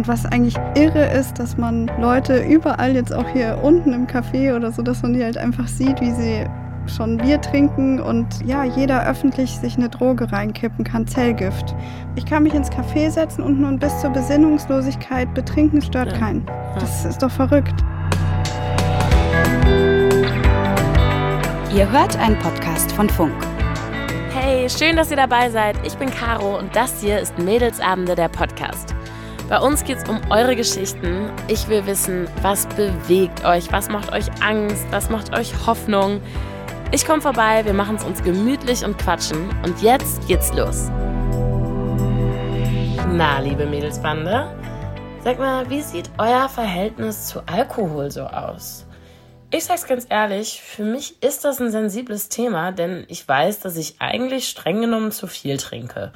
Und was eigentlich irre ist, dass man Leute überall jetzt auch hier unten im Café oder so, dass man die halt einfach sieht, wie sie schon Bier trinken und ja, jeder öffentlich sich eine Droge reinkippen kann, Zellgift. Ich kann mich ins Café setzen und nun bis zur Besinnungslosigkeit betrinken, stört ja. keinen. Das ist doch verrückt. Ihr hört einen Podcast von Funk. Hey, schön, dass ihr dabei seid. Ich bin Caro und das hier ist Mädelsabende, der Podcast. Bei uns geht es um eure Geschichten. Ich will wissen, was bewegt euch, was macht euch Angst, was macht euch Hoffnung. Ich komme vorbei, wir machen es uns gemütlich und quatschen. Und jetzt geht's los. Na, liebe Mädelsbande, sag mal, wie sieht euer Verhältnis zu Alkohol so aus? Ich sag's ganz ehrlich, für mich ist das ein sensibles Thema, denn ich weiß, dass ich eigentlich streng genommen zu viel trinke.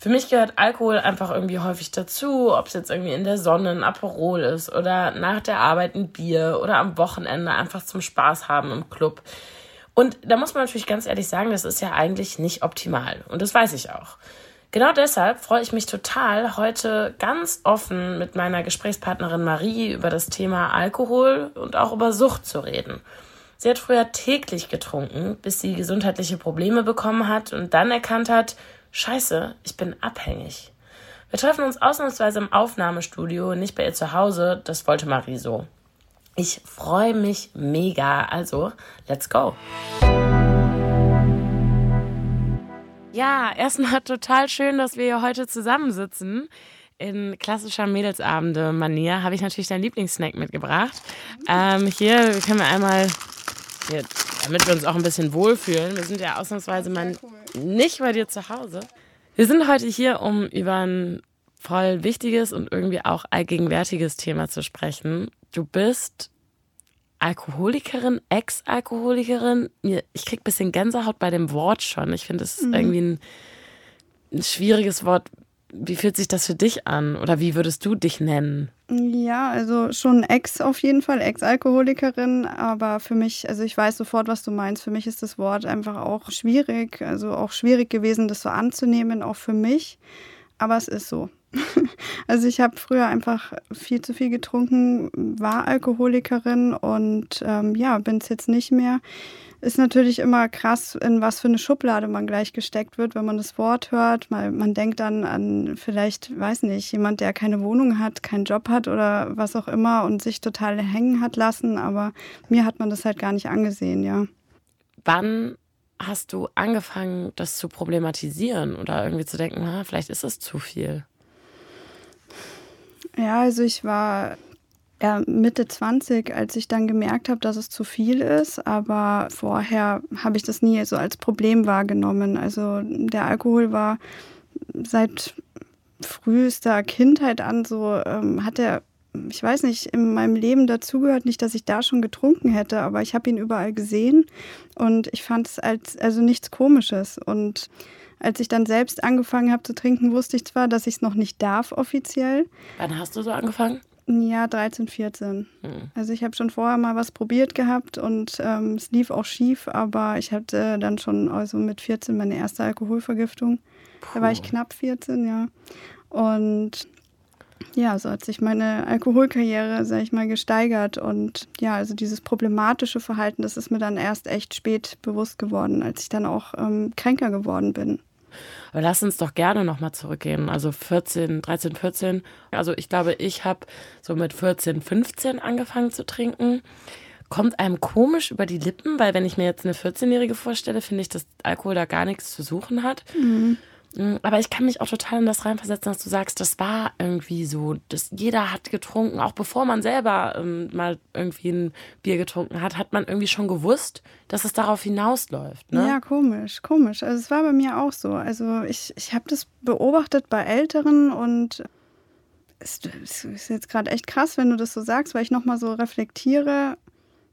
Für mich gehört Alkohol einfach irgendwie häufig dazu, ob es jetzt irgendwie in der Sonne ein Aperol ist oder nach der Arbeit ein Bier oder am Wochenende einfach zum Spaß haben im Club. Und da muss man natürlich ganz ehrlich sagen, das ist ja eigentlich nicht optimal. Und das weiß ich auch. Genau deshalb freue ich mich total, heute ganz offen mit meiner Gesprächspartnerin Marie über das Thema Alkohol und auch über Sucht zu reden. Sie hat früher täglich getrunken, bis sie gesundheitliche Probleme bekommen hat und dann erkannt hat, scheiße, ich bin abhängig. Wir treffen uns ausnahmsweise im Aufnahmestudio, nicht bei ihr zu Hause, das wollte Marie so. Ich freue mich mega. Also, let's go. Ja, erstmal total schön, dass wir hier heute zusammensitzen. In klassischer Mädelsabende-Manier habe ich natürlich deinen Lieblingssnack mitgebracht. Ähm, hier können wir einmal, hier, damit wir uns auch ein bisschen wohlfühlen. Wir sind ja ausnahmsweise mal nicht bei dir zu Hause. Wir sind heute hier, um über ein voll wichtiges und irgendwie auch allgegenwärtiges Thema zu sprechen. Du bist Alkoholikerin, Ex-Alkoholikerin. Ich krieg ein bisschen Gänsehaut bei dem Wort schon. Ich finde, es ist mhm. irgendwie ein, ein schwieriges Wort. Wie fühlt sich das für dich an? Oder wie würdest du dich nennen? Ja, also schon Ex auf jeden Fall, Ex-Alkoholikerin, aber für mich, also ich weiß sofort, was du meinst. Für mich ist das Wort einfach auch schwierig, also auch schwierig gewesen, das so anzunehmen, auch für mich. Aber es ist so. Also ich habe früher einfach viel zu viel getrunken, war Alkoholikerin und ähm, ja, bin es jetzt nicht mehr. Ist natürlich immer krass, in was für eine Schublade man gleich gesteckt wird, wenn man das Wort hört. Mal, man denkt dann an vielleicht, weiß nicht, jemand, der keine Wohnung hat, keinen Job hat oder was auch immer und sich total hängen hat lassen. Aber mir hat man das halt gar nicht angesehen, ja. Wann hast du angefangen, das zu problematisieren oder irgendwie zu denken, na, vielleicht ist es zu viel? Ja, also ich war ja, Mitte 20, als ich dann gemerkt habe, dass es zu viel ist. Aber vorher habe ich das nie so als Problem wahrgenommen. Also der Alkohol war seit frühester Kindheit an so, ähm, hat er, ich weiß nicht, in meinem Leben dazugehört. Nicht, dass ich da schon getrunken hätte, aber ich habe ihn überall gesehen und ich fand es als also nichts Komisches. Und als ich dann selbst angefangen habe zu trinken, wusste ich zwar, dass ich es noch nicht darf offiziell. Wann hast du so angefangen? Ja, 13, 14. Hm. Also ich habe schon vorher mal was probiert gehabt und ähm, es lief auch schief, aber ich hatte dann schon also mit 14 meine erste Alkoholvergiftung. Puh. Da war ich knapp 14, ja. Und ja, so hat sich meine Alkoholkarriere, sag ich mal, gesteigert. Und ja, also dieses problematische Verhalten, das ist mir dann erst echt spät bewusst geworden, als ich dann auch ähm, kränker geworden bin. Aber lass uns doch gerne nochmal zurückgehen. Also 14, 13, 14. Also ich glaube, ich habe so mit 14, 15 angefangen zu trinken. Kommt einem komisch über die Lippen, weil wenn ich mir jetzt eine 14-Jährige vorstelle, finde ich, dass Alkohol da gar nichts zu suchen hat. Mhm. Mm, aber ich kann mich auch total in das reinversetzen, dass du sagst, das war irgendwie so, dass jeder hat getrunken, auch bevor man selber ähm, mal irgendwie ein Bier getrunken hat, hat man irgendwie schon gewusst, dass es darauf hinausläuft. Ne? Ja, komisch, komisch. Also es war bei mir auch so. Also ich, ich habe das beobachtet bei Älteren und es, es ist jetzt gerade echt krass, wenn du das so sagst, weil ich nochmal so reflektiere.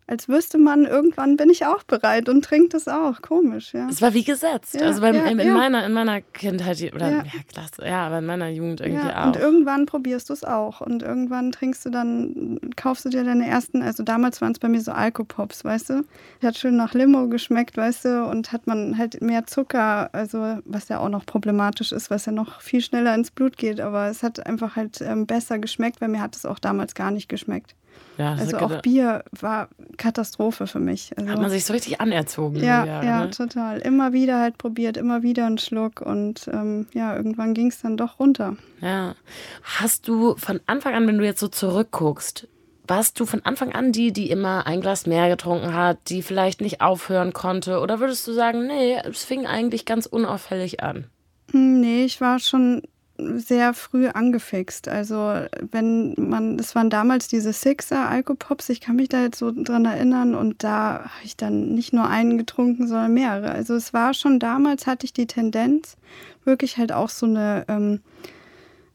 Als wüsste man, irgendwann bin ich auch bereit und trinkt es auch. Komisch, ja. Es war wie gesetzt. Ja, also beim, ja, in, in ja. Meiner, in meiner Kindheit, oder ja, klasse, ja, aber in meiner Jugend irgendwie auch. Und irgendwann probierst du es auch. Und irgendwann trinkst du dann, kaufst du dir deine ersten, also damals waren es bei mir so Alkopops, weißt du? Hat schön nach Limo geschmeckt, weißt du, und hat man halt mehr Zucker, also was ja auch noch problematisch ist, was ja noch viel schneller ins Blut geht, aber es hat einfach halt ähm, besser geschmeckt, weil mir hat es auch damals gar nicht geschmeckt. Ja, also auch Bier war Katastrophe für mich. Also, Hat man sich so richtig anerzogen. Ja, Jahre, ja, ne? total. Immer wieder halt probiert, immer wieder einen Schluck und ähm, ja, irgendwann ging es dann doch runter. Ja. Hast du von Anfang an, wenn du jetzt so zurückguckst, warst du von Anfang an die, die immer ein Glas mehr getrunken hat, die vielleicht nicht aufhören konnte? Oder würdest du sagen, nee, es fing eigentlich ganz unauffällig an? Hm, nee, ich war schon sehr früh angefixt. Also wenn man, das waren damals diese Sixer Alkopops, ich kann mich da jetzt so dran erinnern und da habe ich dann nicht nur einen getrunken, sondern mehrere. Also es war schon damals, hatte ich die Tendenz, wirklich halt auch so eine, ähm,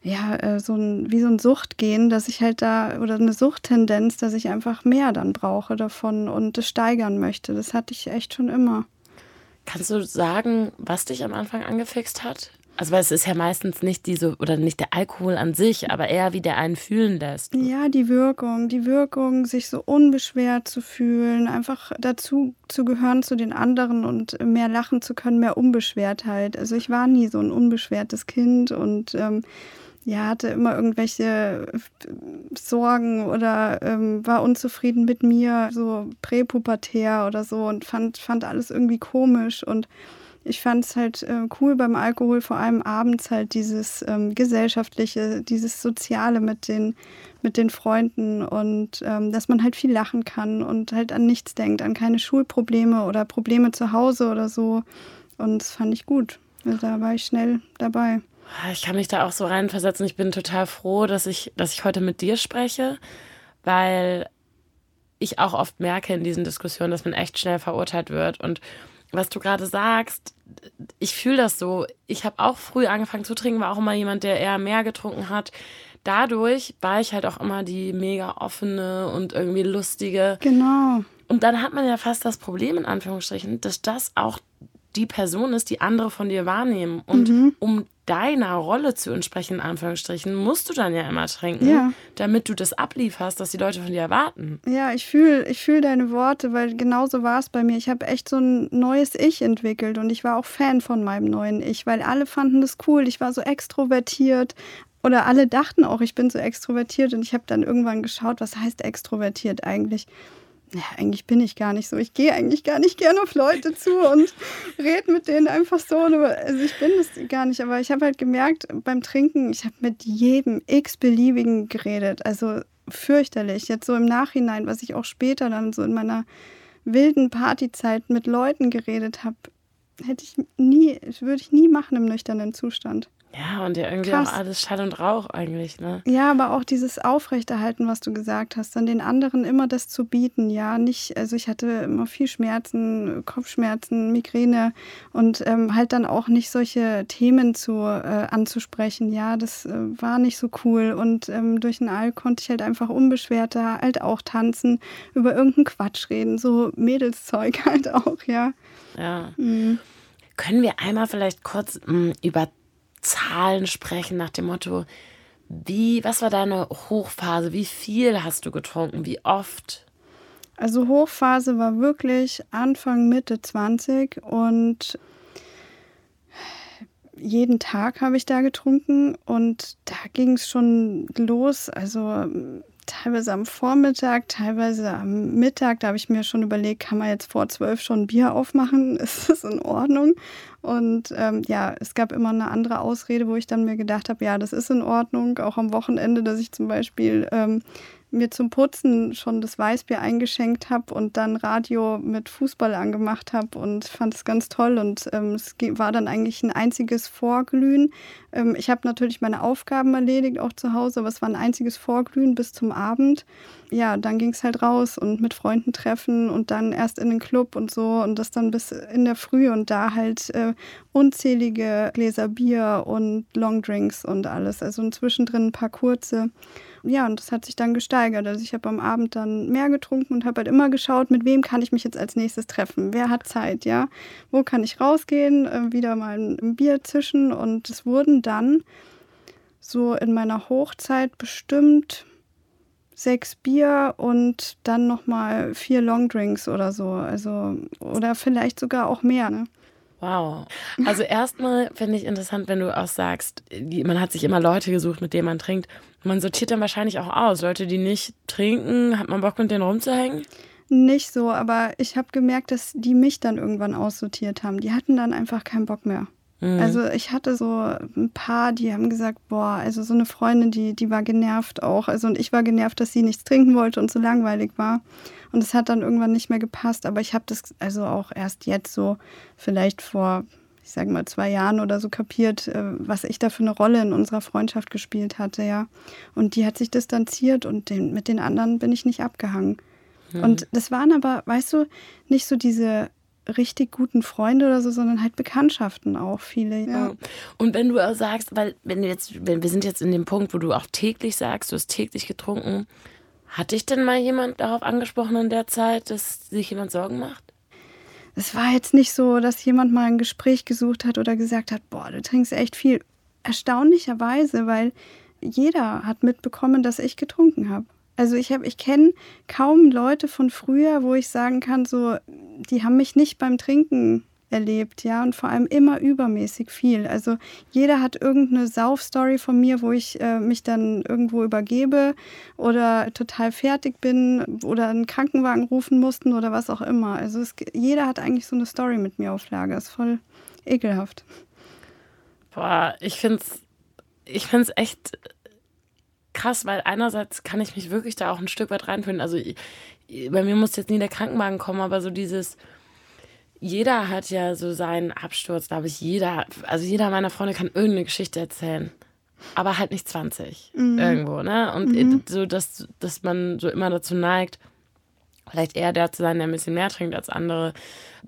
ja, äh, so ein, wie so ein Suchtgehen, dass ich halt da, oder eine Suchttendenz, dass ich einfach mehr dann brauche davon und es steigern möchte. Das hatte ich echt schon immer. Kannst du sagen, was dich am Anfang angefixt hat? Also weil es ist ja meistens nicht diese oder nicht der Alkohol an sich, aber eher wie der einen fühlen lässt. Ja, die Wirkung, die Wirkung, sich so unbeschwert zu fühlen, einfach dazu zu gehören zu den anderen und mehr lachen zu können, mehr Unbeschwertheit. Also ich war nie so ein unbeschwertes Kind und ähm, ja, hatte immer irgendwelche Sorgen oder ähm, war unzufrieden mit mir, so präpubertär oder so und fand, fand alles irgendwie komisch und ich fand es halt äh, cool beim Alkohol, vor allem abends halt dieses ähm, gesellschaftliche, dieses Soziale mit den, mit den Freunden und ähm, dass man halt viel lachen kann und halt an nichts denkt, an keine Schulprobleme oder Probleme zu Hause oder so. Und das fand ich gut. Also da war ich schnell dabei. Ich kann mich da auch so reinversetzen. Ich bin total froh, dass ich, dass ich heute mit dir spreche, weil ich auch oft merke in diesen Diskussionen, dass man echt schnell verurteilt wird und was du gerade sagst, ich fühle das so. Ich habe auch früh angefangen zu trinken, war auch immer jemand, der eher mehr getrunken hat. Dadurch war ich halt auch immer die mega offene und irgendwie lustige. Genau. Und dann hat man ja fast das Problem, in Anführungsstrichen, dass das auch die Person ist, die andere von dir wahrnehmen. Und mhm. um deiner Rolle zu entsprechen, in Anführungsstrichen, musst du dann ja immer trinken, ja. damit du das ablieferst, was die Leute von dir erwarten. Ja, ich fühle ich fühl deine Worte, weil genauso war es bei mir. Ich habe echt so ein neues Ich entwickelt und ich war auch Fan von meinem neuen Ich, weil alle fanden das cool. Ich war so extrovertiert. Oder alle dachten auch, ich bin so extrovertiert und ich habe dann irgendwann geschaut, was heißt extrovertiert eigentlich ja, eigentlich bin ich gar nicht so. Ich gehe eigentlich gar nicht gerne auf Leute zu und rede mit denen einfach so. Also ich bin das gar nicht. Aber ich habe halt gemerkt beim Trinken, ich habe mit jedem x-beliebigen geredet. Also fürchterlich. Jetzt so im Nachhinein, was ich auch später dann so in meiner wilden Partyzeit mit Leuten geredet habe, hätte ich nie, würde ich nie machen im nüchternen Zustand. Ja, und ja irgendwie Krass. auch alles Schall und Rauch eigentlich, ne? Ja, aber auch dieses Aufrechterhalten, was du gesagt hast, dann den anderen immer das zu bieten, ja, nicht, also ich hatte immer viel Schmerzen, Kopfschmerzen, Migräne und ähm, halt dann auch nicht solche Themen zu äh, anzusprechen, ja, das äh, war nicht so cool und ähm, durch den All konnte ich halt einfach unbeschwerter halt auch tanzen, über irgendeinen Quatsch reden, so Mädelszeug halt auch, ja. Ja. Mhm. Können wir einmal vielleicht kurz mh, mm, über Zahlen sprechen nach dem Motto, wie, was war deine Hochphase? Wie viel hast du getrunken? Wie oft? Also Hochphase war wirklich Anfang, Mitte 20 und jeden Tag habe ich da getrunken und da ging es schon los. Also teilweise am Vormittag, teilweise am Mittag. Da habe ich mir schon überlegt, kann man jetzt vor zwölf schon Bier aufmachen? Ist das in Ordnung? Und ähm, ja, es gab immer eine andere Ausrede, wo ich dann mir gedacht habe, ja, das ist in Ordnung. Auch am Wochenende, dass ich zum Beispiel ähm, mir zum Putzen schon das Weißbier eingeschenkt habe und dann Radio mit Fußball angemacht habe und fand es ganz toll. Und ähm, es war dann eigentlich ein einziges Vorglühen. Ähm, ich habe natürlich meine Aufgaben erledigt, auch zu Hause, aber es war ein einziges Vorglühen bis zum Abend. Ja, dann ging es halt raus und mit Freunden treffen und dann erst in den Club und so und das dann bis in der Früh und da halt äh, unzählige Gläser Bier und Longdrinks und alles. Also zwischendrin ein paar kurze. ja, und das hat sich dann gesteigert. Also ich habe am Abend dann mehr getrunken und habe halt immer geschaut, mit wem kann ich mich jetzt als nächstes treffen? Wer hat Zeit, ja? Wo kann ich rausgehen? Äh, wieder mal ein Bier zischen. Und es wurden dann so in meiner Hochzeit bestimmt sechs Bier und dann nochmal vier Longdrinks oder so. Also, oder vielleicht sogar auch mehr. Ne? Wow. Also erstmal finde ich interessant, wenn du auch sagst, man hat sich immer Leute gesucht, mit denen man trinkt. Man sortiert dann wahrscheinlich auch aus. Leute, die nicht trinken, hat man Bock mit denen rumzuhängen? Nicht so, aber ich habe gemerkt, dass die mich dann irgendwann aussortiert haben. Die hatten dann einfach keinen Bock mehr. Mhm. Also ich hatte so ein paar, die haben gesagt, boah, also so eine Freundin, die, die war genervt auch. Also und ich war genervt, dass sie nichts trinken wollte und so langweilig war. Und es hat dann irgendwann nicht mehr gepasst. Aber ich habe das also auch erst jetzt so vielleicht vor, ich sage mal, zwei Jahren oder so kapiert, äh, was ich da für eine Rolle in unserer Freundschaft gespielt hatte, ja. Und die hat sich distanziert und den, mit den anderen bin ich nicht abgehangen. Mhm. Und das waren aber, weißt du, nicht so diese richtig guten Freunde oder so, sondern halt Bekanntschaften auch viele. Ja. Und wenn du auch sagst, weil wenn du jetzt, wenn wir sind jetzt in dem Punkt, wo du auch täglich sagst, du hast täglich getrunken, hat dich denn mal jemand darauf angesprochen in der Zeit, dass sich jemand Sorgen macht? Es war jetzt nicht so, dass jemand mal ein Gespräch gesucht hat oder gesagt hat, boah, du trinkst echt viel. Erstaunlicherweise, weil jeder hat mitbekommen, dass ich getrunken habe. Also ich habe, ich kenne kaum Leute von früher, wo ich sagen kann, so, die haben mich nicht beim Trinken erlebt, ja, und vor allem immer übermäßig viel. Also jeder hat irgendeine Saufstory von mir, wo ich äh, mich dann irgendwo übergebe oder total fertig bin oder einen Krankenwagen rufen mussten oder was auch immer. Also es, jeder hat eigentlich so eine Story mit mir auf Lager. Ist voll ekelhaft. Boah, ich finde es ich find's echt krass, weil einerseits kann ich mich wirklich da auch ein Stück weit reinfinden. Also ich, bei mir muss jetzt nie der Krankenwagen kommen, aber so dieses jeder hat ja so seinen Absturz, glaube ich, jeder, also jeder meiner Freunde kann irgendeine Geschichte erzählen. Aber halt nicht 20 mhm. irgendwo, ne? Und mhm. so, dass, dass man so immer dazu neigt, vielleicht eher der zu sein, der ein bisschen mehr trinkt als andere.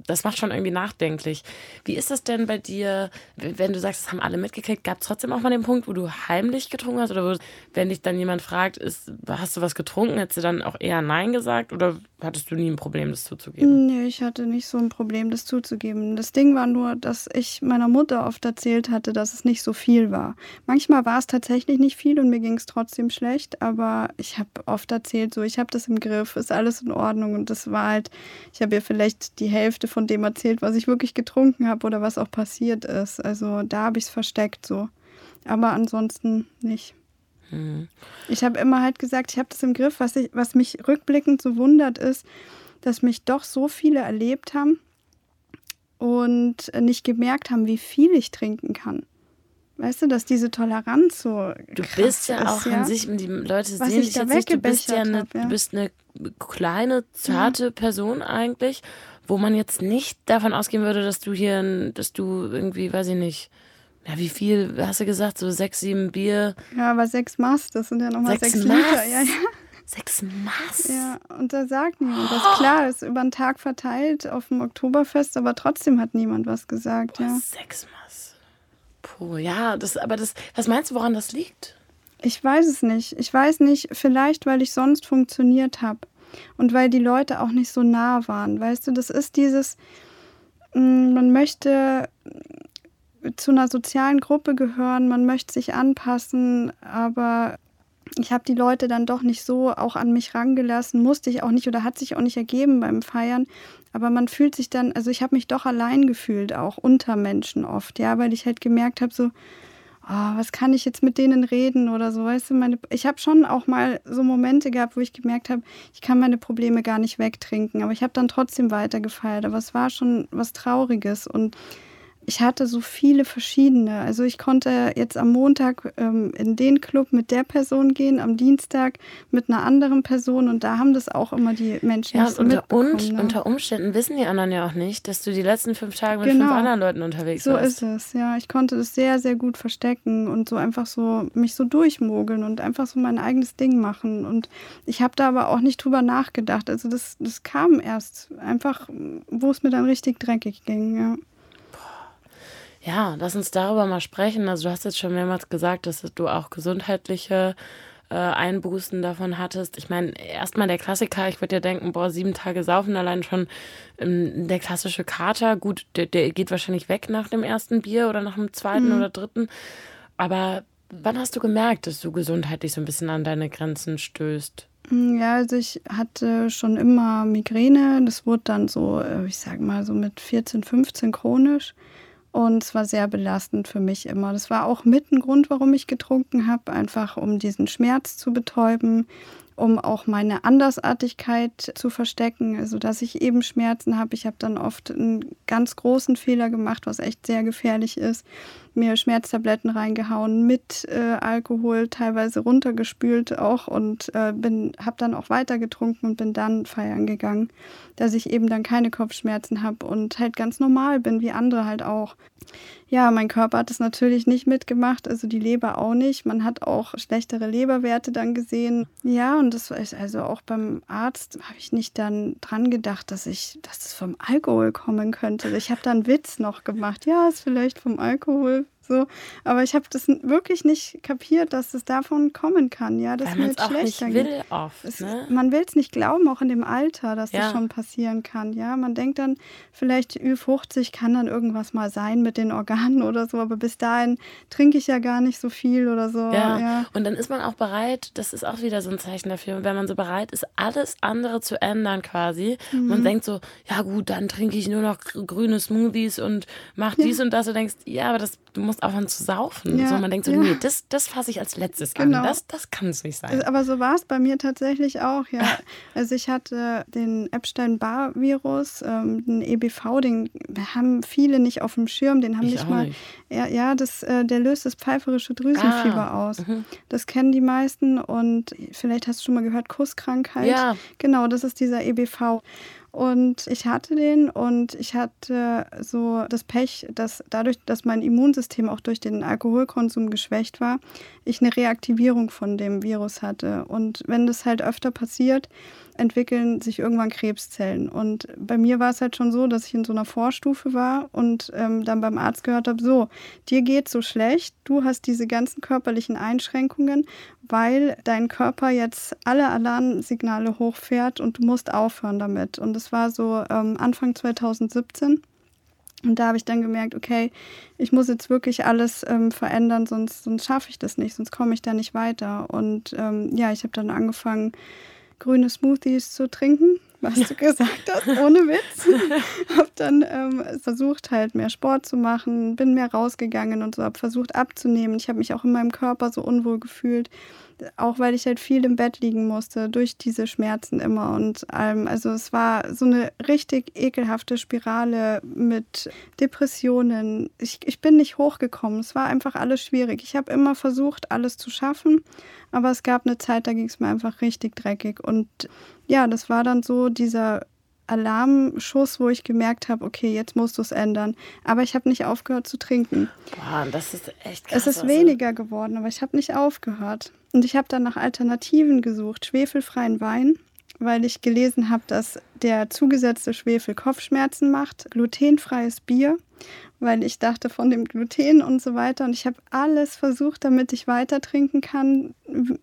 Das macht schon irgendwie nachdenklich. Wie ist das denn bei dir, wenn du sagst, das haben alle mitgekriegt, gab es trotzdem auch mal den Punkt, wo du heimlich getrunken hast? Oder wo, wenn dich dann jemand fragt, ist, hast du was getrunken, hättest du dann auch eher Nein gesagt? Oder hattest du nie ein Problem, das zuzugeben? Nee, ich hatte nicht so ein Problem, das zuzugeben. Das Ding war nur, dass ich meiner Mutter oft erzählt hatte, dass es nicht so viel war. Manchmal war es tatsächlich nicht viel und mir ging es trotzdem schlecht, aber ich habe oft erzählt, so ich habe das im Griff, ist alles in Ordnung und das war halt, ich habe ihr vielleicht die Hälfte von dem erzählt, was ich wirklich getrunken habe oder was auch passiert ist. Also da habe ich es versteckt so. Aber ansonsten nicht. Mhm. Ich habe immer halt gesagt, ich habe das im Griff. Was, ich, was mich rückblickend so wundert, ist, dass mich doch so viele erlebt haben und nicht gemerkt haben, wie viel ich trinken kann. Weißt du, dass diese Toleranz so. Du bist ja auch ja? an sich, die Leute sehen dich jetzt nicht, du bist ja eine, hab, ja. du bist eine kleine, zarte ja. Person eigentlich, wo man jetzt nicht davon ausgehen würde, dass du hier, dass du irgendwie, weiß ich nicht, ja, wie viel hast du gesagt? So sechs, sieben Bier? Ja, aber sechs Maß, das sind ja nochmal sechs, sechs Liter. Ja, ja. Sechs Maß? Ja, und da sagt niemand was. Oh. Klar, ist über den Tag verteilt auf dem Oktoberfest, aber trotzdem hat niemand was gesagt. Boah, ja. Sechs Maß. Puh, ja, das, aber das, was meinst du, woran das liegt? Ich weiß es nicht. Ich weiß nicht, vielleicht, weil ich sonst funktioniert habe und weil die Leute auch nicht so nah waren. Weißt du, das ist dieses, mm, man möchte zu einer sozialen Gruppe gehören, man möchte sich anpassen, aber ich habe die Leute dann doch nicht so auch an mich rangelassen, musste ich auch nicht oder hat sich auch nicht ergeben beim Feiern. Aber man fühlt sich dann, also ich habe mich doch allein gefühlt, auch unter Menschen oft, ja, weil ich halt gemerkt habe, so, oh, was kann ich jetzt mit denen reden oder so, weißt du, meine, ich habe schon auch mal so Momente gehabt, wo ich gemerkt habe, ich kann meine Probleme gar nicht wegtrinken, aber ich habe dann trotzdem weitergefeiert, aber es war schon was Trauriges und ich hatte so viele verschiedene. Also ich konnte jetzt am Montag ähm, in den Club mit der Person gehen, am Dienstag mit einer anderen Person und da haben das auch immer die Menschen ja, so unter, und ne? unter Umständen wissen die anderen ja auch nicht, dass du die letzten fünf Tage mit genau. fünf anderen Leuten unterwegs so warst. So ist es, ja. Ich konnte das sehr, sehr gut verstecken und so einfach so mich so durchmogeln und einfach so mein eigenes Ding machen. Und ich habe da aber auch nicht drüber nachgedacht. Also das, das kam erst einfach, wo es mir dann richtig dreckig ging, ja. Ja, lass uns darüber mal sprechen. Also du hast jetzt schon mehrmals gesagt, dass du auch gesundheitliche äh, Einbußen davon hattest. Ich meine, erstmal der Klassiker, ich würde ja denken, boah, sieben Tage saufen, allein schon ähm, der klassische Kater, gut, der, der geht wahrscheinlich weg nach dem ersten Bier oder nach dem zweiten mhm. oder dritten. Aber wann hast du gemerkt, dass du gesundheitlich so ein bisschen an deine Grenzen stößt? Hm, ja, also ich hatte schon immer Migräne. Das wurde dann so, äh, ich sag mal, so mit 14, 15 chronisch. Und es war sehr belastend für mich immer. Das war auch mit ein Grund, warum ich getrunken habe, einfach um diesen Schmerz zu betäuben, um auch meine Andersartigkeit zu verstecken, also dass ich eben Schmerzen habe. Ich habe dann oft einen ganz großen Fehler gemacht, was echt sehr gefährlich ist mir Schmerztabletten reingehauen mit äh, Alkohol, teilweise runtergespült auch und äh, bin, habe dann auch weiter getrunken und bin dann feiern gegangen, dass ich eben dann keine Kopfschmerzen habe und halt ganz normal bin, wie andere halt auch. Ja, mein Körper hat es natürlich nicht mitgemacht, also die Leber auch nicht. Man hat auch schlechtere Leberwerte dann gesehen. Ja, und das ist also auch beim Arzt habe ich nicht dann dran gedacht, dass ich, dass das vom Alkohol kommen könnte. Ich habe dann Witz noch gemacht. Ja, ist vielleicht vom Alkohol time so, aber ich habe das wirklich nicht kapiert, dass es davon kommen kann, ja, dass mir auch schlechter nicht will oft, es, ne? Man will es nicht glauben, auch in dem Alter, dass ja. das schon passieren kann, ja. Man denkt dann, vielleicht Ü50 kann dann irgendwas mal sein mit den Organen oder so, aber bis dahin trinke ich ja gar nicht so viel oder so. Ja. ja. Und dann ist man auch bereit, das ist auch wieder so ein Zeichen dafür, wenn man so bereit ist, alles andere zu ändern quasi. Mhm. Man denkt so, ja gut, dann trinke ich nur noch grüne Smoothies und mach dies ja. und das. Und denkst, ja, aber das du musst aufhören zu saufen. Ja, so, man denkt so, ja. nee, das, das fasse ich als letztes genau. an. Das, das kann es nicht sein. Aber so war es bei mir tatsächlich auch, ja. also ich hatte den Epstein-Barr-Virus, ähm, den EBV, den haben viele nicht auf dem Schirm, den haben ich nicht mal. Nicht. Ja, ja das, äh, der löst das pfeiferische Drüsenfieber ah. aus. Mhm. Das kennen die meisten und vielleicht hast du schon mal gehört, Kusskrankheit. Ja. Genau, das ist dieser EBV. Und ich hatte den und ich hatte so das Pech, dass dadurch, dass mein Immunsystem auch durch den Alkoholkonsum geschwächt war, ich eine Reaktivierung von dem Virus hatte. Und wenn das halt öfter passiert, entwickeln sich irgendwann Krebszellen. Und bei mir war es halt schon so, dass ich in so einer Vorstufe war und ähm, dann beim Arzt gehört habe, so, dir geht so schlecht, du hast diese ganzen körperlichen Einschränkungen, weil dein Körper jetzt alle Alarmsignale hochfährt und du musst aufhören damit. Und das war so ähm, Anfang 2017. Und da habe ich dann gemerkt, okay, ich muss jetzt wirklich alles ähm, verändern, sonst, sonst schaffe ich das nicht, sonst komme ich da nicht weiter. Und ähm, ja, ich habe dann angefangen, grüne Smoothies zu trinken, was du gesagt hast, ohne Witz. habe dann ähm, versucht, halt mehr Sport zu machen, bin mehr rausgegangen und so, habe versucht abzunehmen. Ich habe mich auch in meinem Körper so unwohl gefühlt auch weil ich halt viel im Bett liegen musste, durch diese Schmerzen immer und allem. Also es war so eine richtig ekelhafte Spirale mit Depressionen. Ich, ich bin nicht hochgekommen. Es war einfach alles schwierig. Ich habe immer versucht, alles zu schaffen, aber es gab eine Zeit, da ging es mir einfach richtig dreckig. Und ja, das war dann so dieser Alarmschuss, wo ich gemerkt habe, okay, jetzt musst du es ändern. Aber ich habe nicht aufgehört zu trinken. Boah, das ist echt krass. Es ist also. weniger geworden, aber ich habe nicht aufgehört. Und ich habe dann nach Alternativen gesucht, schwefelfreien Wein, weil ich gelesen habe, dass der zugesetzte Schwefel Kopfschmerzen macht, glutenfreies Bier, weil ich dachte von dem Gluten und so weiter. Und ich habe alles versucht, damit ich weiter trinken kann,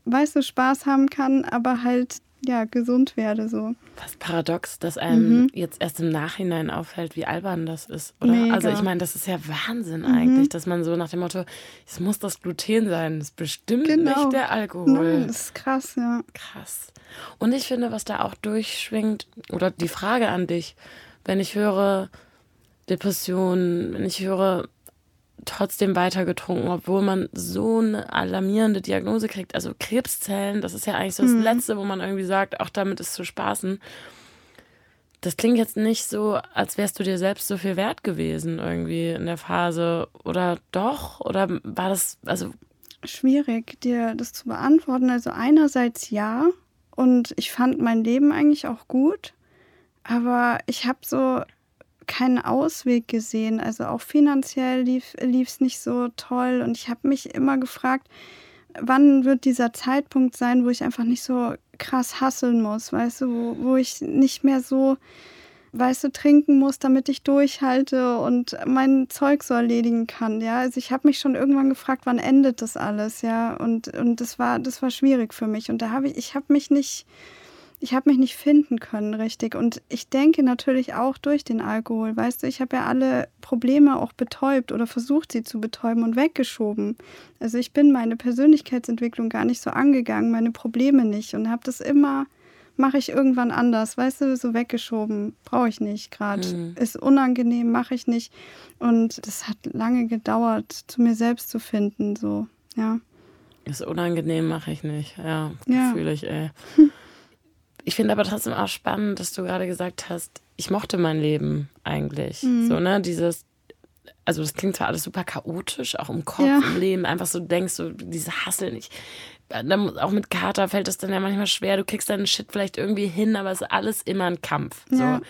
weißt du, Spaß haben kann, aber halt ja, gesund werde so. Was paradox, dass einem mhm. jetzt erst im Nachhinein auffällt, wie albern das ist. Oder? Mega. Also ich meine, das ist ja Wahnsinn mhm. eigentlich, dass man so nach dem Motto, es muss das Gluten sein, das ist bestimmt genau. nicht der Alkohol. Nein, das ist krass, ja. Krass. Und ich finde, was da auch durchschwingt, oder die Frage an dich, wenn ich höre Depressionen, wenn ich höre trotzdem weiter getrunken, obwohl man so eine alarmierende Diagnose kriegt. Also Krebszellen, das ist ja eigentlich so das mhm. Letzte, wo man irgendwie sagt, auch damit ist zu spaßen. Das klingt jetzt nicht so, als wärst du dir selbst so viel wert gewesen irgendwie in der Phase. Oder doch? Oder war das, also. Schwierig, dir das zu beantworten. Also einerseits ja. Und ich fand mein Leben eigentlich auch gut. Aber ich habe so keinen Ausweg gesehen. Also auch finanziell lief es nicht so toll. Und ich habe mich immer gefragt, wann wird dieser Zeitpunkt sein, wo ich einfach nicht so krass hasseln muss, weißt du, wo, wo ich nicht mehr so weißt du, trinken muss, damit ich durchhalte und mein Zeug so erledigen kann. Ja, also ich habe mich schon irgendwann gefragt, wann endet das alles, ja. Und, und das war, das war schwierig für mich. Und da habe ich, ich habe mich nicht, ich habe mich nicht finden können, richtig. Und ich denke natürlich auch durch den Alkohol. Weißt du, ich habe ja alle Probleme auch betäubt oder versucht, sie zu betäuben und weggeschoben. Also ich bin meine Persönlichkeitsentwicklung gar nicht so angegangen, meine Probleme nicht und habe das immer mache ich irgendwann anders, weißt du, so weggeschoben, brauche ich nicht gerade. Mhm. Ist unangenehm, mache ich nicht. Und das hat lange gedauert, zu mir selbst zu finden, so, ja. Ist unangenehm, mache ich nicht, ja, ja. fühle ich, ey. Ich finde aber trotzdem auch spannend, dass du gerade gesagt hast, ich mochte mein Leben eigentlich. Mhm. So, ne, dieses, also das klingt zwar alles super chaotisch, auch im Kopf, ja. im Leben, einfach so denkst du, diese Hassel nicht dann, auch mit Kater fällt es dann ja manchmal schwer. Du kriegst deinen Shit vielleicht irgendwie hin, aber es ist alles immer ein Kampf. So. Ja.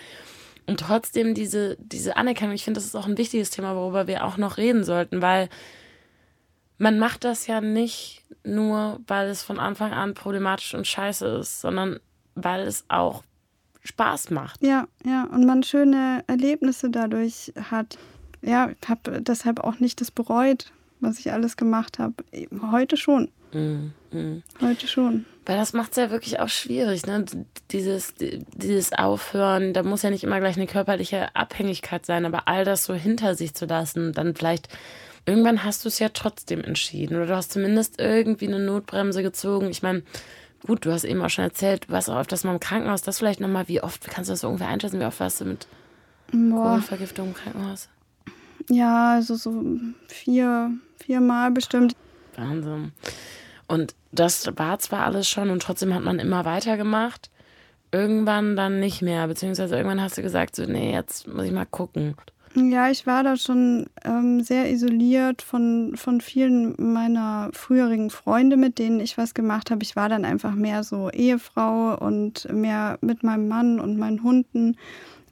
Und trotzdem diese, diese Anerkennung, ich finde, das ist auch ein wichtiges Thema, worüber wir auch noch reden sollten, weil man macht das ja nicht nur, weil es von Anfang an problematisch und scheiße ist, sondern weil es auch Spaß macht. Ja, ja, und man schöne Erlebnisse dadurch hat. Ja, ich habe deshalb auch nicht das bereut, was ich alles gemacht habe. Heute schon. Mhm. Mhm. Heute schon. Weil das macht es ja wirklich auch schwierig, ne? Dieses, dieses Aufhören, da muss ja nicht immer gleich eine körperliche Abhängigkeit sein, aber all das so hinter sich zu lassen, dann vielleicht irgendwann hast du es ja trotzdem entschieden oder du hast zumindest irgendwie eine Notbremse gezogen. Ich meine, gut, du hast eben auch schon erzählt, du warst auch öfters mal im Krankenhaus. Das vielleicht nochmal, wie oft, kannst du das ungefähr einschätzen, wie oft warst du mit Kohlenvergiftung im Krankenhaus? Ja, also so vier, viermal bestimmt. Wahnsinn. Und das war zwar alles schon und trotzdem hat man immer weitergemacht. Irgendwann dann nicht mehr, beziehungsweise irgendwann hast du gesagt, so, nee, jetzt muss ich mal gucken. Ja, ich war da schon ähm, sehr isoliert von, von vielen meiner früherigen Freunde, mit denen ich was gemacht habe. Ich war dann einfach mehr so Ehefrau und mehr mit meinem Mann und meinen Hunden.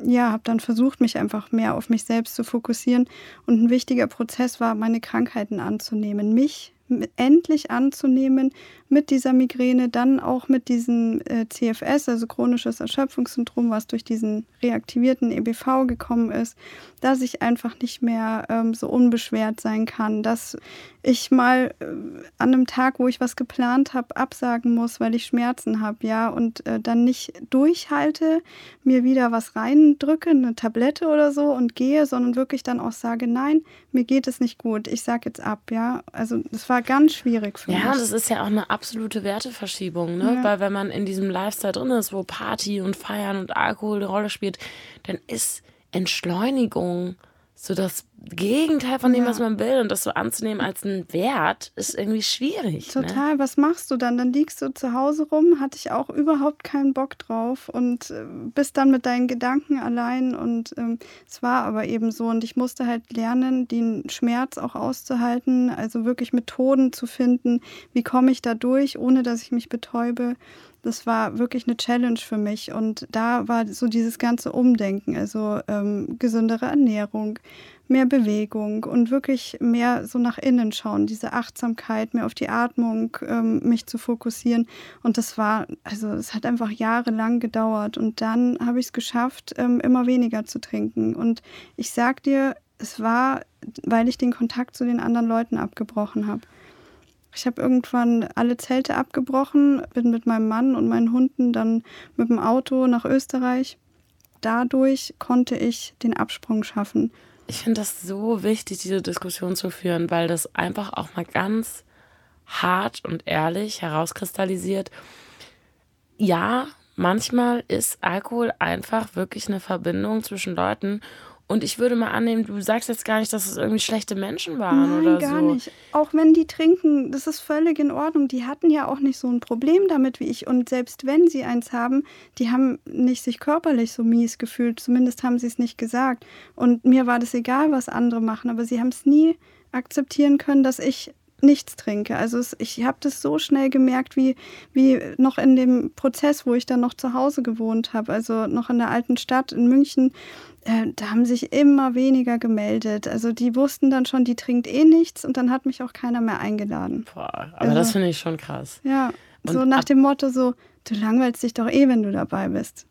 Ja, habe dann versucht, mich einfach mehr auf mich selbst zu fokussieren. Und ein wichtiger Prozess war, meine Krankheiten anzunehmen, mich endlich anzunehmen mit dieser Migräne, dann auch mit diesem äh, CFS, also chronisches Erschöpfungssyndrom, was durch diesen reaktivierten EBV gekommen ist, dass ich einfach nicht mehr ähm, so unbeschwert sein kann, dass ich mal äh, an einem Tag, wo ich was geplant habe, absagen muss, weil ich Schmerzen habe, ja, und äh, dann nicht durchhalte, mir wieder was reindrücke, eine Tablette oder so und gehe, sondern wirklich dann auch sage, nein, mir geht es nicht gut, ich sage jetzt ab, ja. Also das war ganz schwierig für ja, mich. Ja, das ist ja auch eine absolute Werteverschiebung, ne? Ja. Weil wenn man in diesem Lifestyle drin ist, wo Party und Feiern und Alkohol eine Rolle spielt, dann ist Entschleunigung so das Gegenteil von dem, ja. was man will. Und das so anzunehmen als einen Wert, ist irgendwie schwierig. Ne? Total. Ne? Was machst du dann? Dann liegst du zu Hause rum, hatte ich auch überhaupt keinen Bock drauf und äh, bist dann mit deinen Gedanken allein. Und ähm, es war aber eben so. Und ich musste halt lernen, den Schmerz auch auszuhalten, also wirklich Methoden zu finden. Wie komme ich da durch, ohne dass ich mich betäube? Das war wirklich eine Challenge für mich. Und da war so dieses ganze Umdenken, also ähm, gesündere Ernährung, mehr Bewegung und wirklich mehr so nach innen schauen, diese Achtsamkeit, mehr auf die Atmung, ähm, mich zu fokussieren. Und das war, also es hat einfach jahrelang gedauert. Und dann habe ich es geschafft, ähm, immer weniger zu trinken. Und ich sag dir, es war, weil ich den Kontakt zu den anderen Leuten abgebrochen habe. Ich habe irgendwann alle Zelte abgebrochen, bin mit meinem Mann und meinen Hunden dann mit dem Auto nach Österreich. Dadurch konnte ich den Absprung schaffen. Ich finde das so wichtig, diese Diskussion zu führen, weil das einfach auch mal ganz hart und ehrlich herauskristallisiert. Ja, manchmal ist Alkohol einfach wirklich eine Verbindung zwischen Leuten und ich würde mal annehmen, du sagst jetzt gar nicht, dass es irgendwie schlechte Menschen waren Nein, oder gar so. gar nicht. Auch wenn die trinken, das ist völlig in Ordnung. Die hatten ja auch nicht so ein Problem damit wie ich. Und selbst wenn sie eins haben, die haben nicht sich körperlich so mies gefühlt. Zumindest haben sie es nicht gesagt. Und mir war das egal, was andere machen. Aber sie haben es nie akzeptieren können, dass ich nichts trinke. Also es, ich habe das so schnell gemerkt, wie, wie noch in dem Prozess, wo ich dann noch zu Hause gewohnt habe, also noch in der alten Stadt in München. Äh, da haben sich immer weniger gemeldet. Also die wussten dann schon, die trinkt eh nichts und dann hat mich auch keiner mehr eingeladen. Boah, aber also, das finde ich schon krass. Ja, und so nach dem Motto so, du langweilst dich doch eh, wenn du dabei bist.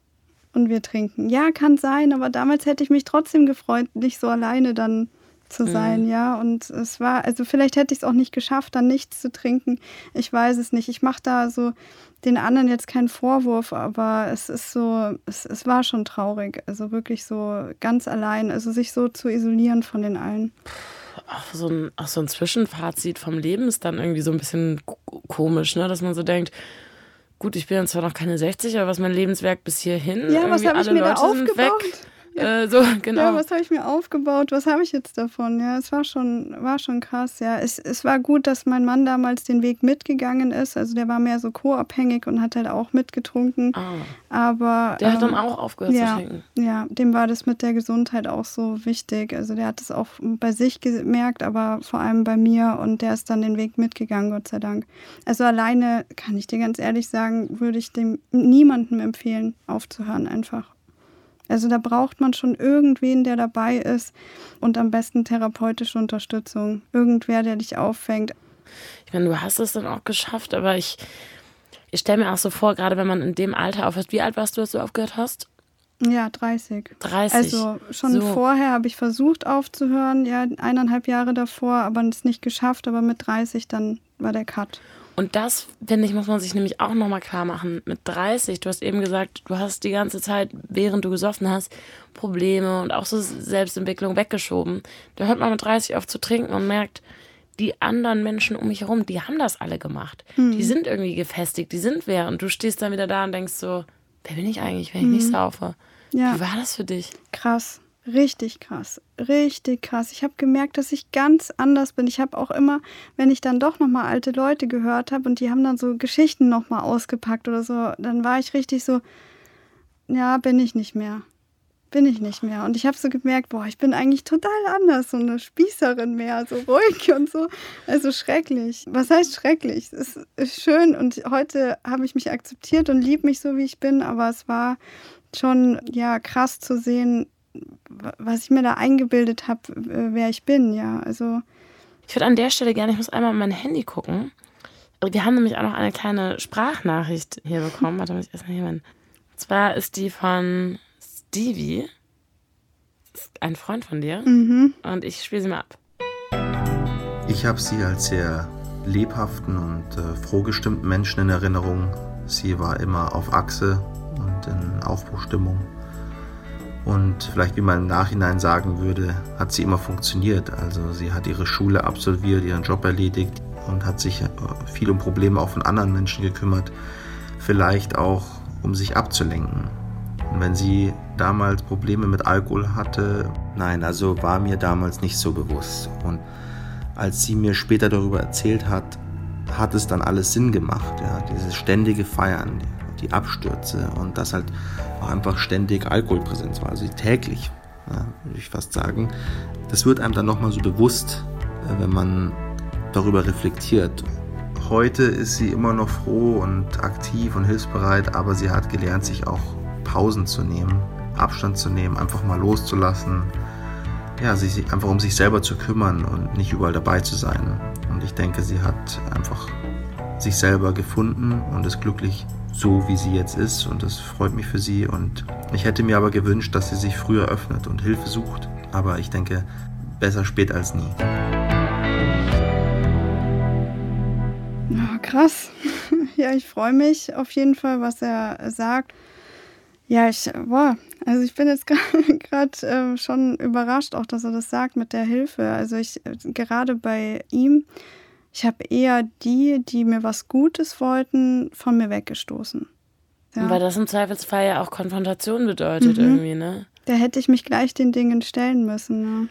und wir trinken. Ja, kann sein, aber damals hätte ich mich trotzdem gefreut, nicht so alleine dann zu mhm. sein, mhm. ja. Und es war, also vielleicht hätte ich es auch nicht geschafft, dann nichts zu trinken. Ich weiß es nicht. Ich mache da so den anderen jetzt keinen Vorwurf, aber es ist so, es, es war schon traurig. Also wirklich so ganz allein, also sich so zu isolieren von den allen. Auch so ein, auch so ein Zwischenfazit vom Leben ist dann irgendwie so ein bisschen komisch, ne? dass man so denkt, gut, ich bin zwar noch keine 60, aber was mein Lebenswerk bis hierhin, ja, was habe ich mir Leute da aufgebaut? Ja. Äh, so, genau. Ja, was habe ich mir aufgebaut? Was habe ich jetzt davon? Ja, es war schon, war schon krass. Ja, es, es war gut, dass mein Mann damals den Weg mitgegangen ist. Also der war mehr so co-abhängig und hat halt auch mitgetrunken. Ah. Aber der ähm, hat dann ähm, auch aufgehört ja, zu trinken. Ja, dem war das mit der Gesundheit auch so wichtig. Also der hat es auch bei sich gemerkt, aber vor allem bei mir und der ist dann den Weg mitgegangen, Gott sei Dank. Also alleine kann ich dir ganz ehrlich sagen, würde ich dem niemandem empfehlen, aufzuhören einfach. Also da braucht man schon irgendwen, der dabei ist und am besten therapeutische Unterstützung. Irgendwer, der dich auffängt. Ich meine, du hast es dann auch geschafft, aber ich, ich stelle mir auch so vor, gerade wenn man in dem Alter aufhört. Wie alt warst du, als du aufgehört hast? Ja, 30. 30. Also schon so. vorher habe ich versucht aufzuhören, ja, eineinhalb Jahre davor, aber es nicht geschafft. Aber mit 30 dann war der Cut. Und das, finde ich, muss man sich nämlich auch nochmal klar machen. Mit 30, du hast eben gesagt, du hast die ganze Zeit, während du gesoffen hast, Probleme und auch so Selbstentwicklung weggeschoben. Da hört man mit 30 auf zu trinken und merkt, die anderen Menschen um mich herum, die haben das alle gemacht. Mhm. Die sind irgendwie gefestigt, die sind wer. Und du stehst dann wieder da und denkst so, wer bin ich eigentlich, wenn ich mhm. nicht saufe? Ja. Wie war das für dich? Krass. Richtig krass, richtig krass. Ich habe gemerkt, dass ich ganz anders bin. Ich habe auch immer, wenn ich dann doch noch mal alte Leute gehört habe und die haben dann so Geschichten noch mal ausgepackt oder so, dann war ich richtig so, ja, bin ich nicht mehr. Bin ich nicht mehr. Und ich habe so gemerkt, boah, ich bin eigentlich total anders, so eine Spießerin mehr, so ruhig und so. Also schrecklich. Was heißt schrecklich? Es ist schön und heute habe ich mich akzeptiert und liebe mich so, wie ich bin, aber es war schon ja krass zu sehen, was ich mir da eingebildet habe, wer ich bin, ja. Also. Ich würde an der Stelle gerne, ich muss einmal mein Handy gucken. Wir haben nämlich auch noch eine kleine Sprachnachricht hier bekommen. Warte, muss ich erstmal hier mein. Und zwar ist die von Stevie. ein Freund von dir. Mhm. Und ich spiele sie mal ab. Ich habe sie als sehr lebhaften und äh, frohgestimmten Menschen in Erinnerung. Sie war immer auf Achse und in Aufbruchstimmung. Und vielleicht, wie man im Nachhinein sagen würde, hat sie immer funktioniert. Also sie hat ihre Schule absolviert, ihren Job erledigt und hat sich äh, viel um Probleme auch von anderen Menschen gekümmert. Vielleicht auch, um sich abzulenken. Und wenn sie damals Probleme mit Alkohol hatte, nein, also war mir damals nicht so bewusst. Und als sie mir später darüber erzählt hat, hat es dann alles Sinn gemacht. Ja, dieses ständige Feiern, die Abstürze und dass halt auch einfach ständig Alkoholpräsenz war, also täglich, ja, würde ich fast sagen. Das wird einem dann nochmal so bewusst, äh, wenn man darüber reflektiert. Heute ist sie immer noch froh und aktiv und hilfsbereit, aber sie hat gelernt, sich auch Pausen zu nehmen, Abstand zu nehmen, einfach mal loszulassen, ja, sich einfach um sich selber zu kümmern und nicht überall dabei zu sein. Und ich denke, sie hat einfach sich selber gefunden und ist glücklich so, wie sie jetzt ist. Und das freut mich für sie. Und ich hätte mir aber gewünscht, dass sie sich früher öffnet und Hilfe sucht. Aber ich denke, besser spät als nie. Ja, krass. Ja, ich freue mich auf jeden Fall, was er sagt. Ja, ich, boah, also ich bin jetzt gerade äh, schon überrascht, auch dass er das sagt mit der Hilfe. Also ich, äh, gerade bei ihm, ich habe eher die, die mir was Gutes wollten, von mir weggestoßen. Ja. Weil das im Zweifelsfall ja auch Konfrontation bedeutet mhm. irgendwie, ne? Da hätte ich mich gleich den Dingen stellen müssen. Ne?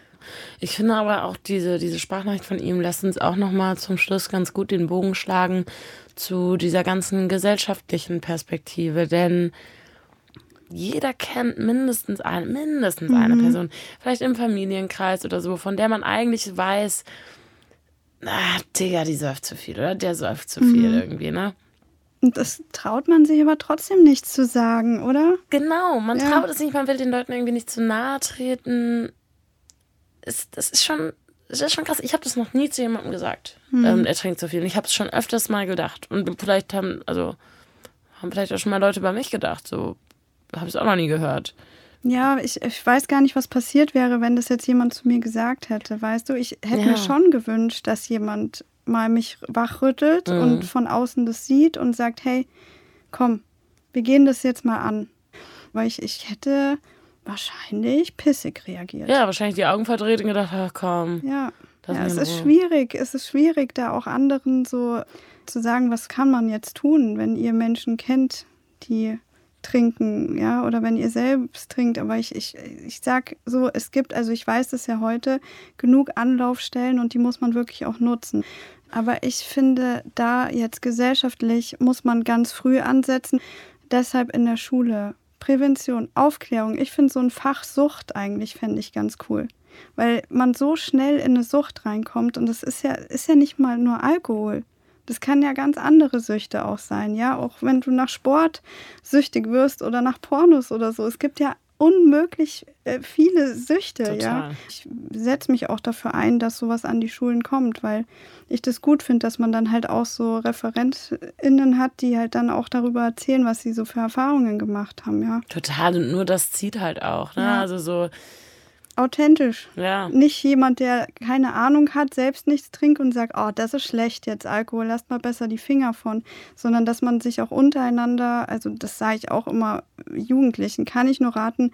Ich finde aber auch diese, diese Sprachnachricht von ihm lässt uns auch nochmal zum Schluss ganz gut den Bogen schlagen zu dieser ganzen gesellschaftlichen Perspektive. Denn jeder kennt mindestens eine, mindestens mhm. eine Person, vielleicht im Familienkreis oder so, von der man eigentlich weiß, ah, Digga, die säuft zu viel, oder? Der säuft zu viel mhm. irgendwie, ne? Und das traut man sich aber trotzdem nicht zu sagen, oder? Genau, man ja. traut es nicht, man will den Leuten irgendwie nicht zu nahe treten. Ist, das ist schon, das ist schon krass. Ich habe das noch nie zu jemandem gesagt. Mhm. Ähm, er trinkt zu viel. Und ich habe es schon öfters mal gedacht. Und vielleicht haben, also, haben vielleicht auch schon mal Leute bei mich gedacht, so, habe ich es auch noch nie gehört. Ja, ich, ich weiß gar nicht, was passiert wäre, wenn das jetzt jemand zu mir gesagt hätte. Weißt du, ich hätte ja. mir schon gewünscht, dass jemand mal mich wachrüttelt mhm. und von außen das sieht und sagt, hey, komm, wir gehen das jetzt mal an. Weil ich, ich hätte wahrscheinlich pissig reagiert. Ja, wahrscheinlich die Augen verdreht und gedacht, ach komm. Ja, ja es ist schwierig. Es ist schwierig, da auch anderen so zu sagen, was kann man jetzt tun, wenn ihr Menschen kennt, die trinken, ja, oder wenn ihr selbst trinkt. Aber ich, ich, ich sag so, es gibt, also ich weiß es ja heute, genug Anlaufstellen und die muss man wirklich auch nutzen. Aber ich finde, da jetzt gesellschaftlich muss man ganz früh ansetzen. Deshalb in der Schule Prävention, Aufklärung. Ich finde so ein Fach Sucht eigentlich, fände ich ganz cool. Weil man so schnell in eine Sucht reinkommt und das ist ja, ist ja nicht mal nur Alkohol. Das kann ja ganz andere Süchte auch sein, ja. Auch wenn du nach Sport süchtig wirst oder nach Pornos oder so. Es gibt ja unmöglich äh, viele Süchte, Total. ja. Ich setze mich auch dafür ein, dass sowas an die Schulen kommt, weil ich das gut finde, dass man dann halt auch so ReferentInnen hat, die halt dann auch darüber erzählen, was sie so für Erfahrungen gemacht haben, ja. Total, und nur das zieht halt auch, ne? Ja. Also so authentisch. Ja. Nicht jemand, der keine Ahnung hat, selbst nichts trinkt und sagt, oh, das ist schlecht jetzt, Alkohol, lasst mal besser die Finger von, sondern dass man sich auch untereinander, also das sage ich auch immer Jugendlichen, kann ich nur raten,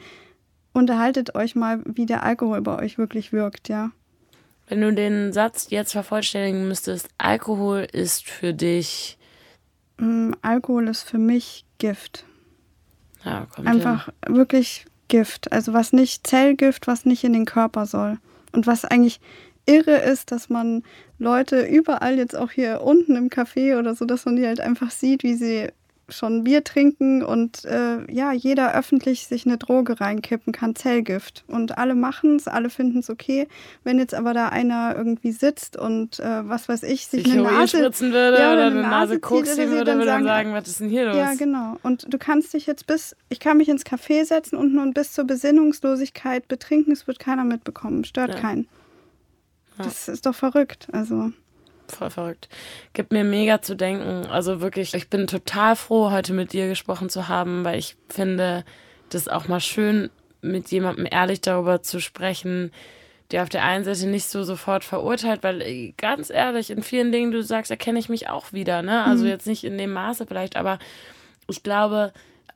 unterhaltet euch mal, wie der Alkohol bei euch wirklich wirkt, ja. Wenn du den Satz jetzt vervollständigen müsstest, Alkohol ist für dich. Mm, Alkohol ist für mich Gift. Ja, kommt Einfach hin. wirklich Gift, also was nicht Zellgift, was nicht in den Körper soll. Und was eigentlich irre ist, dass man Leute überall jetzt auch hier unten im Café oder so, dass man die halt einfach sieht, wie sie schon Bier trinken und äh, ja, jeder öffentlich sich eine Droge reinkippen kann, Zellgift. Und alle machen es, alle finden es okay. Wenn jetzt aber da einer irgendwie sitzt und äh, was weiß ich, sich, sich eine Nase spritzen würde ja, oder, eine Nase, Nase koksen würde, würde dann sagen, sagen, was ist denn hier los? Ja, genau. Und du kannst dich jetzt bis, ich kann mich ins Café setzen und nun bis zur Besinnungslosigkeit betrinken, es wird keiner mitbekommen, stört ja. keinen. Das ist doch verrückt. Also voll verrückt. Gibt mir mega zu denken. Also wirklich, ich bin total froh, heute mit dir gesprochen zu haben, weil ich finde, das auch mal schön, mit jemandem ehrlich darüber zu sprechen, der auf der einen Seite nicht so sofort verurteilt, weil ganz ehrlich, in vielen Dingen, du sagst, erkenne ich mich auch wieder, ne? Also mhm. jetzt nicht in dem Maße vielleicht, aber ich glaube,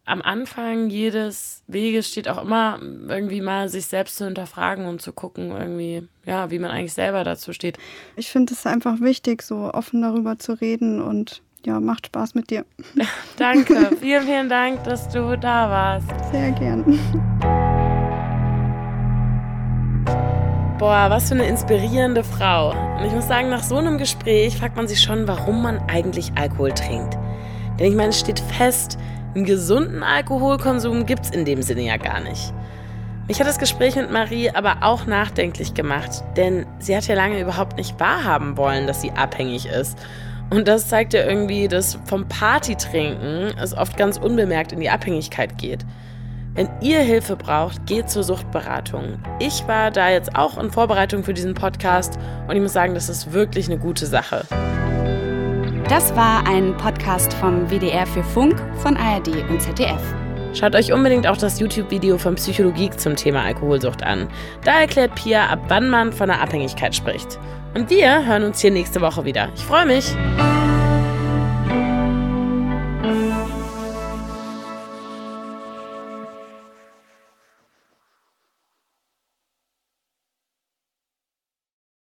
am Anfang jedes Weges steht auch immer irgendwie mal sich selbst zu hinterfragen und zu gucken, irgendwie, ja, wie man eigentlich selber dazu steht. Ich finde es einfach wichtig, so offen darüber zu reden und ja, macht Spaß mit dir. Danke. vielen, vielen Dank, dass du da warst. Sehr gern. Boah, was für eine inspirierende Frau. Und ich muss sagen, nach so einem Gespräch fragt man sich schon, warum man eigentlich Alkohol trinkt. Denn ich meine, es steht fest, einen gesunden Alkoholkonsum gibt es in dem Sinne ja gar nicht. Mich hat das Gespräch mit Marie aber auch nachdenklich gemacht, denn sie hat ja lange überhaupt nicht wahrhaben wollen, dass sie abhängig ist. Und das zeigt ja irgendwie, dass vom Partytrinken es oft ganz unbemerkt in die Abhängigkeit geht. Wenn ihr Hilfe braucht, geht zur Suchtberatung. Ich war da jetzt auch in Vorbereitung für diesen Podcast und ich muss sagen, das ist wirklich eine gute Sache. Das war ein Podcast vom WDR für Funk von ARD und ZDF. Schaut euch unbedingt auch das YouTube-Video von Psychologie zum Thema Alkoholsucht an. Da erklärt Pia, ab wann man von einer Abhängigkeit spricht. Und wir hören uns hier nächste Woche wieder. Ich freue mich.